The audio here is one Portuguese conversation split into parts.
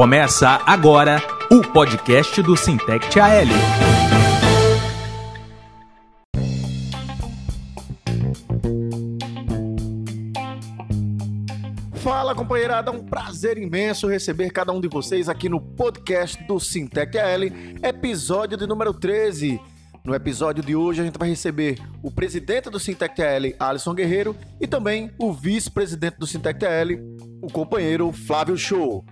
Começa agora o podcast do Sintect AL. Fala companheirada, um prazer imenso receber cada um de vocês aqui no podcast do Sintec AL, episódio de número 13. No episódio de hoje a gente vai receber o presidente do Sintec TL, Alisson Guerreiro, e também o vice-presidente do Sintec TL, o companheiro Flávio Show.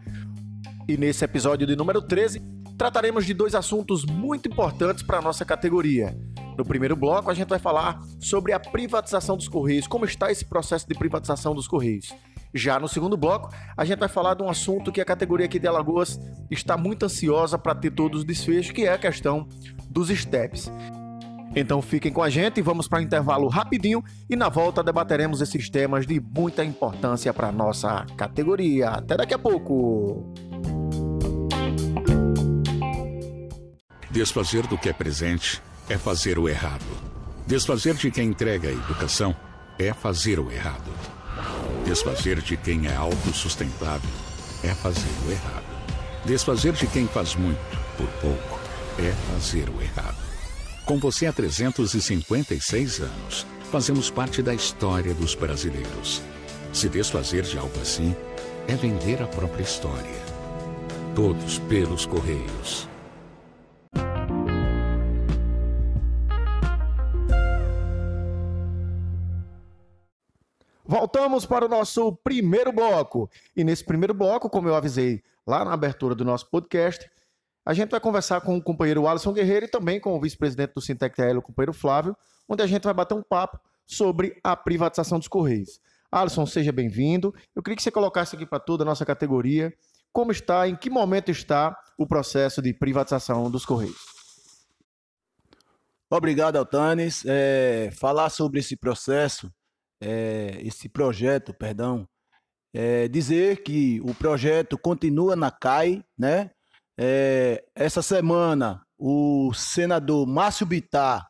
E nesse episódio de número 13, trataremos de dois assuntos muito importantes para a nossa categoria. No primeiro bloco, a gente vai falar sobre a privatização dos Correios, como está esse processo de privatização dos Correios. Já no segundo bloco, a gente vai falar de um assunto que a categoria aqui de Alagoas está muito ansiosa para ter todos os desfechos, que é a questão dos steps. Então fiquem com a gente, vamos para um intervalo rapidinho e na volta debateremos esses temas de muita importância para nossa categoria. Até daqui a pouco! Desfazer do que é presente é fazer o errado. Desfazer de quem entrega a educação é fazer o errado. Desfazer de quem é autossustentável é fazer o errado. Desfazer de quem faz muito por pouco é fazer o errado. Com você há 356 anos, fazemos parte da história dos brasileiros. Se desfazer de algo assim é vender a própria história. Todos pelos Correios. Voltamos para o nosso primeiro bloco. E nesse primeiro bloco, como eu avisei lá na abertura do nosso podcast, a gente vai conversar com o companheiro Alisson Guerreiro e também com o vice-presidente do Sintec TL, o companheiro Flávio, onde a gente vai bater um papo sobre a privatização dos Correios. Alisson, seja bem-vindo. Eu queria que você colocasse aqui para toda a nossa categoria como está, em que momento está o processo de privatização dos Correios. Obrigado, Altanes. É, falar sobre esse processo é, esse projeto, perdão, é, dizer que o projeto continua na CAI, né? É, essa semana o senador Márcio Bittar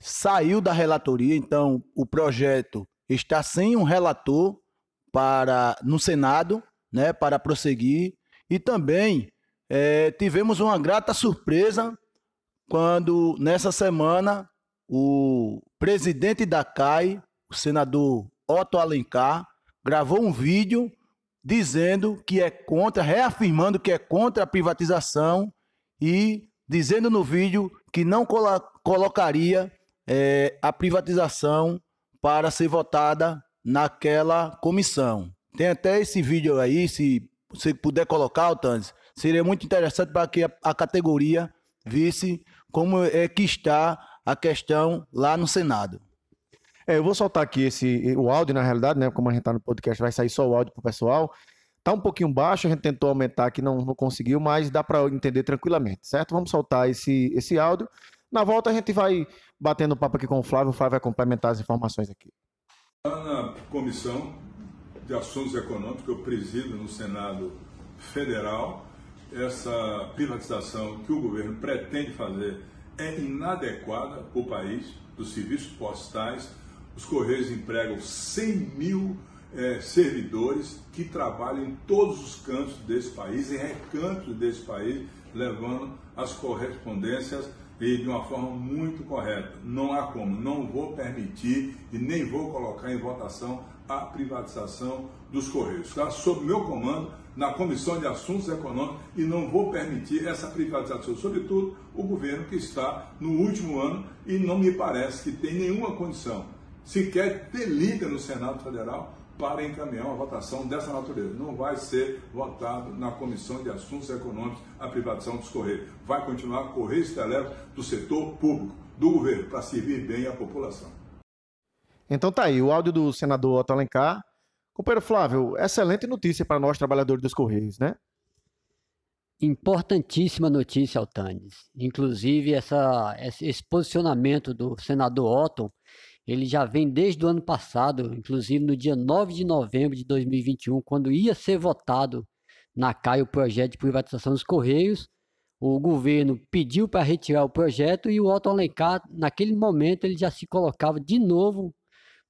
saiu da relatoria, então o projeto está sem um relator para no Senado, né, para prosseguir. E também é, tivemos uma grata surpresa quando nessa semana o presidente da CAI, senador Otto Alencar gravou um vídeo dizendo que é contra, reafirmando que é contra a privatização e dizendo no vídeo que não colo colocaria é, a privatização para ser votada naquela comissão. Tem até esse vídeo aí, se você puder colocar, Altanes, seria muito interessante para que a, a categoria visse como é que está a questão lá no Senado. É, eu vou soltar aqui esse, o áudio, na realidade, né? Como a gente tá no podcast, vai sair só o áudio pro pessoal. Tá um pouquinho baixo, a gente tentou aumentar aqui, não, não conseguiu, mas dá para entender tranquilamente, certo? Vamos soltar esse, esse áudio. Na volta a gente vai batendo papo aqui com o Flávio, o Flávio vai complementar as informações aqui. Na Comissão de Assuntos Econômicos, eu presido no Senado Federal, essa privatização que o governo pretende fazer é inadequada para o país, dos serviços postais, os Correios empregam 100 mil é, servidores que trabalham em todos os cantos desse país, em recantos desse país, levando as correspondências e de uma forma muito correta. Não há como, não vou permitir e nem vou colocar em votação a privatização dos Correios. Está sob meu comando na Comissão de Assuntos Econômicos e não vou permitir essa privatização, sobretudo o governo que está no último ano e não me parece que tem nenhuma condição sequer delida no Senado Federal para encaminhar uma votação dessa natureza. Não vai ser votado na Comissão de Assuntos Econômicos a privatização dos Correios. Vai continuar Correios e Telégrafos do setor público, do governo, para servir bem a população. Então tá aí, o áudio do senador Otto Alencar. Companheiro Flávio, excelente notícia para nós, trabalhadores dos Correios, né? Importantíssima notícia, Altanes. Inclusive, essa, esse posicionamento do senador Otto ele já vem desde o ano passado, inclusive no dia 9 de novembro de 2021, quando ia ser votado na CAI o projeto de privatização dos Correios, o governo pediu para retirar o projeto e o Otto Alencar, naquele momento, ele já se colocava de novo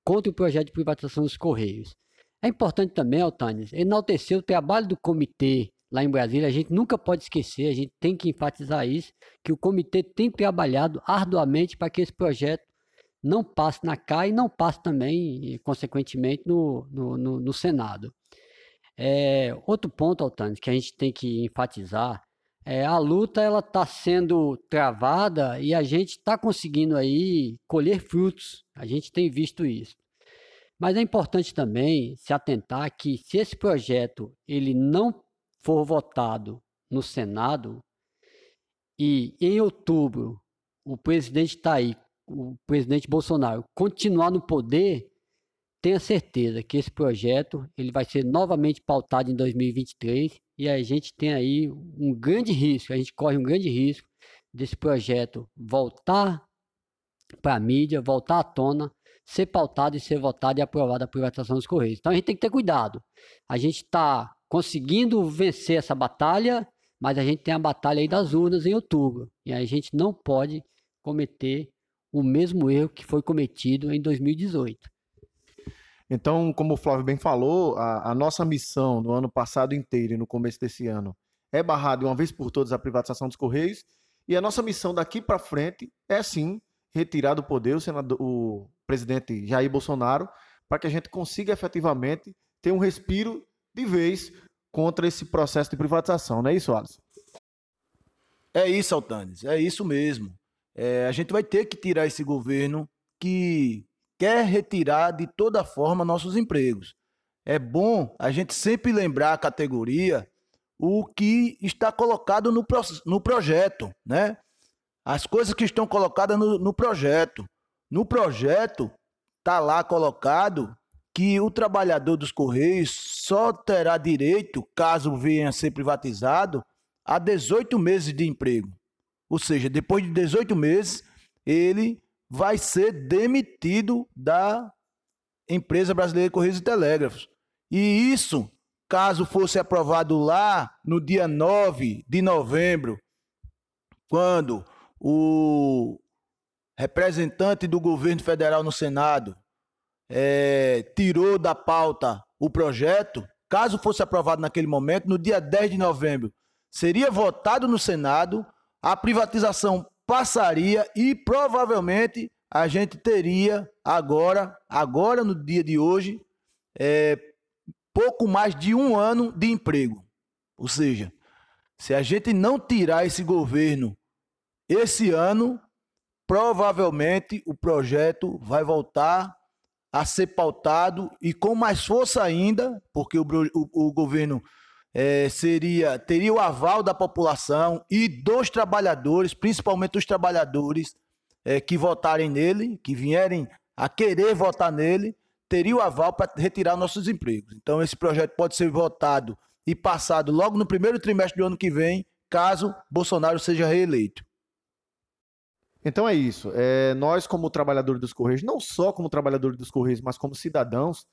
contra o projeto de privatização dos Correios. É importante também, Altanes, enaltecer o trabalho do comitê lá em Brasília, a gente nunca pode esquecer, a gente tem que enfatizar isso, que o comitê tem trabalhado arduamente para que esse projeto não passe na CAI e não passe também, consequentemente, no, no, no, no Senado. É, outro ponto, Altani, que a gente tem que enfatizar, é a luta ela está sendo travada e a gente está conseguindo aí colher frutos. A gente tem visto isso. Mas é importante também se atentar que se esse projeto ele não for votado no Senado e em outubro o presidente está aí, o presidente Bolsonaro, continuar no poder, tenha certeza que esse projeto ele vai ser novamente pautado em 2023 e a gente tem aí um grande risco, a gente corre um grande risco desse projeto voltar para a mídia, voltar à tona, ser pautado e ser votado e aprovado a privatização dos Correios. Então a gente tem que ter cuidado. A gente está conseguindo vencer essa batalha, mas a gente tem a batalha aí das urnas em outubro. E a gente não pode cometer o mesmo erro que foi cometido em 2018. Então, como o Flávio bem falou, a, a nossa missão no ano passado inteiro e no começo desse ano é barrar de uma vez por todas a privatização dos Correios. E a nossa missão daqui para frente é sim retirar do poder o, senador, o presidente Jair Bolsonaro para que a gente consiga efetivamente ter um respiro de vez contra esse processo de privatização, não é isso, Alisson? É isso, Altanes, é isso mesmo. É, a gente vai ter que tirar esse governo que quer retirar de toda forma nossos empregos. É bom a gente sempre lembrar a categoria o que está colocado no, pro, no projeto, né? As coisas que estão colocadas no, no projeto. No projeto está lá colocado que o trabalhador dos Correios só terá direito, caso venha a ser privatizado, a 18 meses de emprego. Ou seja, depois de 18 meses, ele vai ser demitido da empresa brasileira de Correios e Telégrafos. E isso, caso fosse aprovado lá no dia 9 de novembro, quando o representante do governo federal no Senado é, tirou da pauta o projeto, caso fosse aprovado naquele momento, no dia 10 de novembro, seria votado no Senado, a privatização passaria e provavelmente a gente teria agora, agora no dia de hoje, é, pouco mais de um ano de emprego. Ou seja, se a gente não tirar esse governo esse ano, provavelmente o projeto vai voltar a ser pautado e com mais força ainda, porque o, o, o governo é, seria teria o aval da população e dos trabalhadores, principalmente os trabalhadores é, que votarem nele, que vierem a querer votar nele, teria o aval para retirar nossos empregos. Então esse projeto pode ser votado e passado logo no primeiro trimestre do ano que vem, caso Bolsonaro seja reeleito. Então é isso. É, nós, como trabalhadores dos Correios, não só como trabalhadores dos Correios, mas como cidadãos,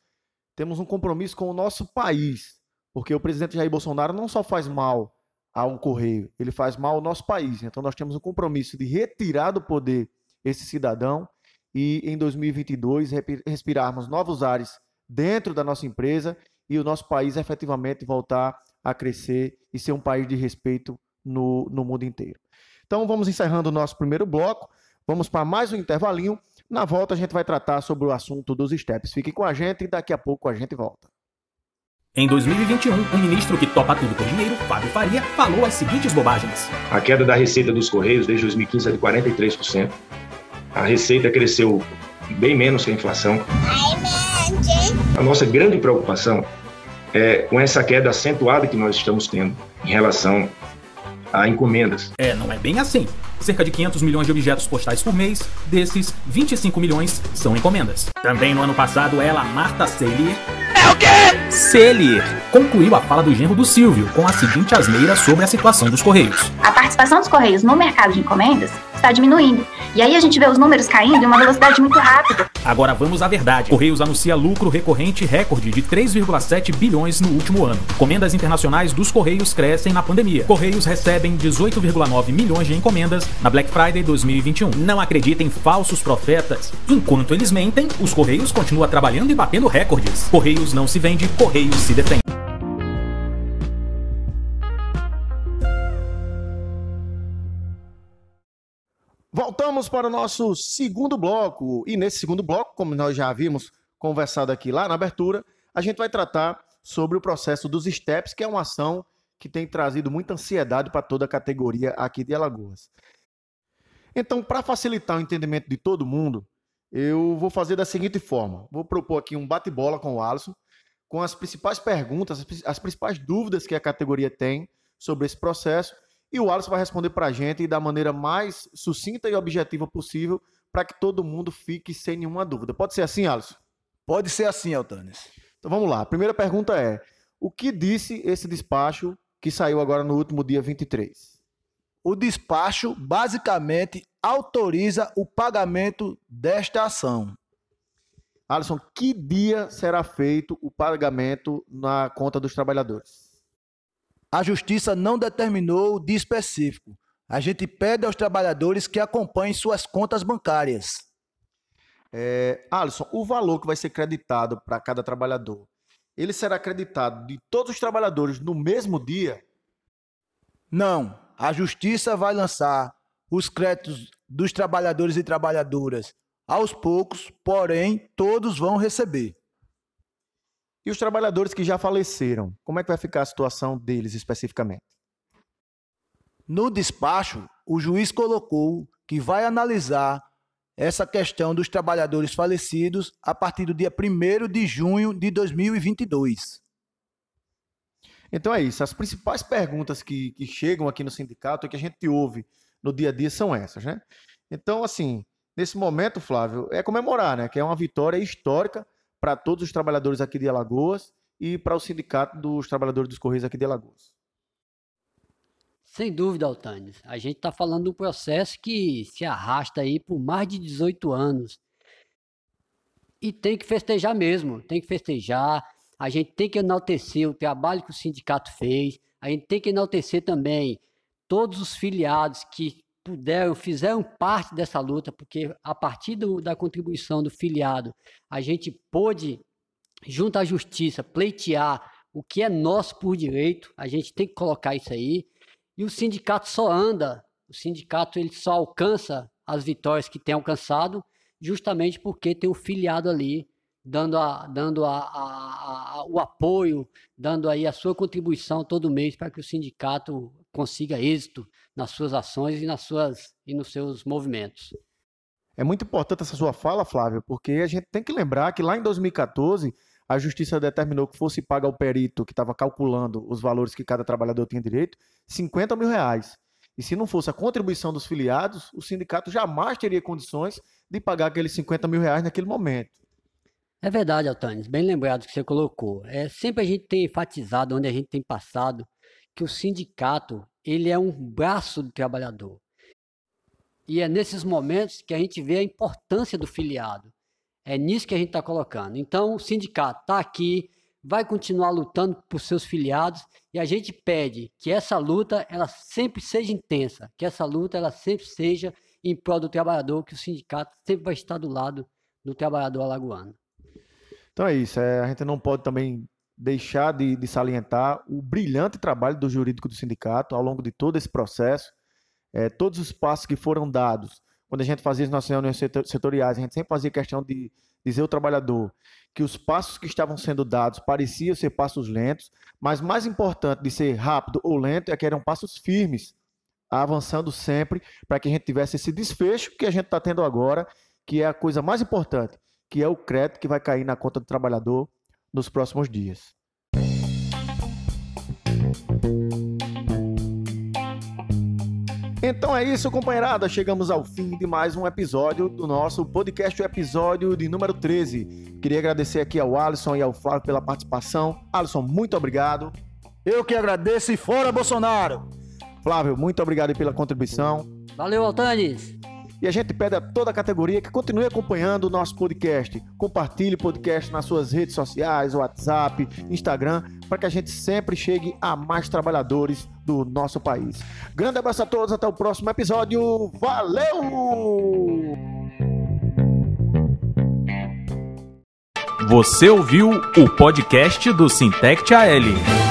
temos um compromisso com o nosso país. Porque o presidente Jair Bolsonaro não só faz mal ao Correio, ele faz mal ao nosso país. Então nós temos um compromisso de retirar do poder esse cidadão e em 2022 respirarmos novos ares dentro da nossa empresa e o nosso país efetivamente voltar a crescer e ser um país de respeito no, no mundo inteiro. Então vamos encerrando o nosso primeiro bloco. Vamos para mais um intervalinho. Na volta a gente vai tratar sobre o assunto dos steps. Fique com a gente e daqui a pouco a gente volta. Em 2021, o ministro que topa tudo por dinheiro, Fábio Faria, falou as seguintes bobagens. A queda da receita dos Correios desde 2015 é de 43%. A receita cresceu bem menos que a inflação. A nossa grande preocupação é com essa queda acentuada que nós estamos tendo em relação a encomendas. É, não é bem assim. Cerca de 500 milhões de objetos postais por mês, desses, 25 milhões são encomendas. Também no ano passado, ela, Marta Celir. É o quê? Celir concluiu a fala do genro do Silvio com a seguinte asneira sobre a situação dos Correios. A participação dos Correios no mercado de encomendas está diminuindo. E aí a gente vê os números caindo em uma velocidade muito rápida. Agora vamos à verdade. Correios anuncia lucro recorrente recorde de 3,7 bilhões no último ano. Encomendas internacionais dos Correios crescem na pandemia. Correios recebem 18,9 milhões de encomendas na Black Friday 2021. Não acreditem falsos profetas. Enquanto eles mentem, os Correios continuam trabalhando e batendo recordes. Correios não se vende, Correios se defende. Voltamos para o nosso segundo bloco. E nesse segundo bloco, como nós já havíamos conversado aqui lá na abertura, a gente vai tratar sobre o processo dos STEPs, que é uma ação que tem trazido muita ansiedade para toda a categoria aqui de Alagoas. Então, para facilitar o entendimento de todo mundo, eu vou fazer da seguinte forma: vou propor aqui um bate-bola com o Alisson, com as principais perguntas, as principais dúvidas que a categoria tem sobre esse processo, e o Alisson vai responder para a gente da maneira mais sucinta e objetiva possível, para que todo mundo fique sem nenhuma dúvida. Pode ser assim, Alisson? Pode ser assim, Altanes. Então vamos lá. A primeira pergunta é: o que disse esse despacho que saiu agora no último dia 23. O despacho basicamente autoriza o pagamento desta ação. Alisson, que dia será feito o pagamento na conta dos trabalhadores? A justiça não determinou o dia específico. A gente pede aos trabalhadores que acompanhem suas contas bancárias. É, Alisson, o valor que vai ser creditado para cada trabalhador ele será acreditado de todos os trabalhadores no mesmo dia? Não. A justiça vai lançar os créditos dos trabalhadores e trabalhadoras aos poucos, porém todos vão receber. E os trabalhadores que já faleceram, como é que vai ficar a situação deles especificamente? No despacho, o juiz colocou que vai analisar essa questão dos trabalhadores falecidos a partir do dia 1 de junho de 2022. Então é isso. As principais perguntas que, que chegam aqui no sindicato e que a gente ouve no dia a dia são essas, né? Então, assim, nesse momento, Flávio, é comemorar, né? Que é uma vitória histórica para todos os trabalhadores aqui de Alagoas e para o sindicato dos trabalhadores dos Correios aqui de Alagoas. Sem dúvida, Altanes. A gente está falando de um processo que se arrasta aí por mais de 18 anos. E tem que festejar mesmo, tem que festejar. A gente tem que enaltecer o trabalho que o sindicato fez. A gente tem que enaltecer também todos os filiados que puderam, fizeram parte dessa luta, porque a partir do, da contribuição do filiado, a gente pôde, junto à justiça, pleitear o que é nosso por direito. A gente tem que colocar isso aí. E o sindicato só anda, o sindicato ele só alcança as vitórias que tem alcançado, justamente porque tem o filiado ali dando, a, dando a, a, a, o apoio, dando aí a sua contribuição todo mês para que o sindicato consiga êxito nas suas ações e, nas suas, e nos seus movimentos. É muito importante essa sua fala, Flávio, porque a gente tem que lembrar que lá em 2014 a justiça determinou que fosse pago ao perito que estava calculando os valores que cada trabalhador tinha direito, 50 mil reais. E se não fosse a contribuição dos filiados, o sindicato jamais teria condições de pagar aqueles 50 mil reais naquele momento. É verdade, Altanes, bem lembrado que você colocou. É, sempre a gente tem enfatizado, onde a gente tem passado, que o sindicato ele é um braço do trabalhador. E é nesses momentos que a gente vê a importância do filiado. É nisso que a gente está colocando. Então, o sindicato está aqui, vai continuar lutando por seus filiados e a gente pede que essa luta ela sempre seja intensa, que essa luta ela sempre seja em prol do trabalhador, que o sindicato sempre vai estar do lado do trabalhador alagoano. Então é isso. É, a gente não pode também deixar de, de, salientar o brilhante trabalho do jurídico do sindicato ao longo de todo esse processo, é, todos os passos que foram dados quando a gente fazia as nossas reuniões setoriais, a gente sempre fazia questão de dizer ao trabalhador que os passos que estavam sendo dados pareciam ser passos lentos, mas mais importante de ser rápido ou lento é que eram passos firmes, avançando sempre para que a gente tivesse esse desfecho que a gente está tendo agora, que é a coisa mais importante, que é o crédito que vai cair na conta do trabalhador nos próximos dias. Então é isso, companheirada. Chegamos ao fim de mais um episódio do nosso podcast, o episódio de número 13. Queria agradecer aqui ao Alisson e ao Flávio pela participação. Alisson, muito obrigado. Eu que agradeço e fora Bolsonaro. Flávio, muito obrigado pela contribuição. Valeu, Altanes. E a gente pede a toda a categoria que continue acompanhando o nosso podcast. Compartilhe o podcast nas suas redes sociais, WhatsApp, Instagram, para que a gente sempre chegue a mais trabalhadores do nosso país. Grande abraço a todos, até o próximo episódio. Valeu! Você ouviu o podcast do Sintect AL.